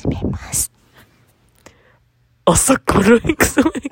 始めます。朝から X メ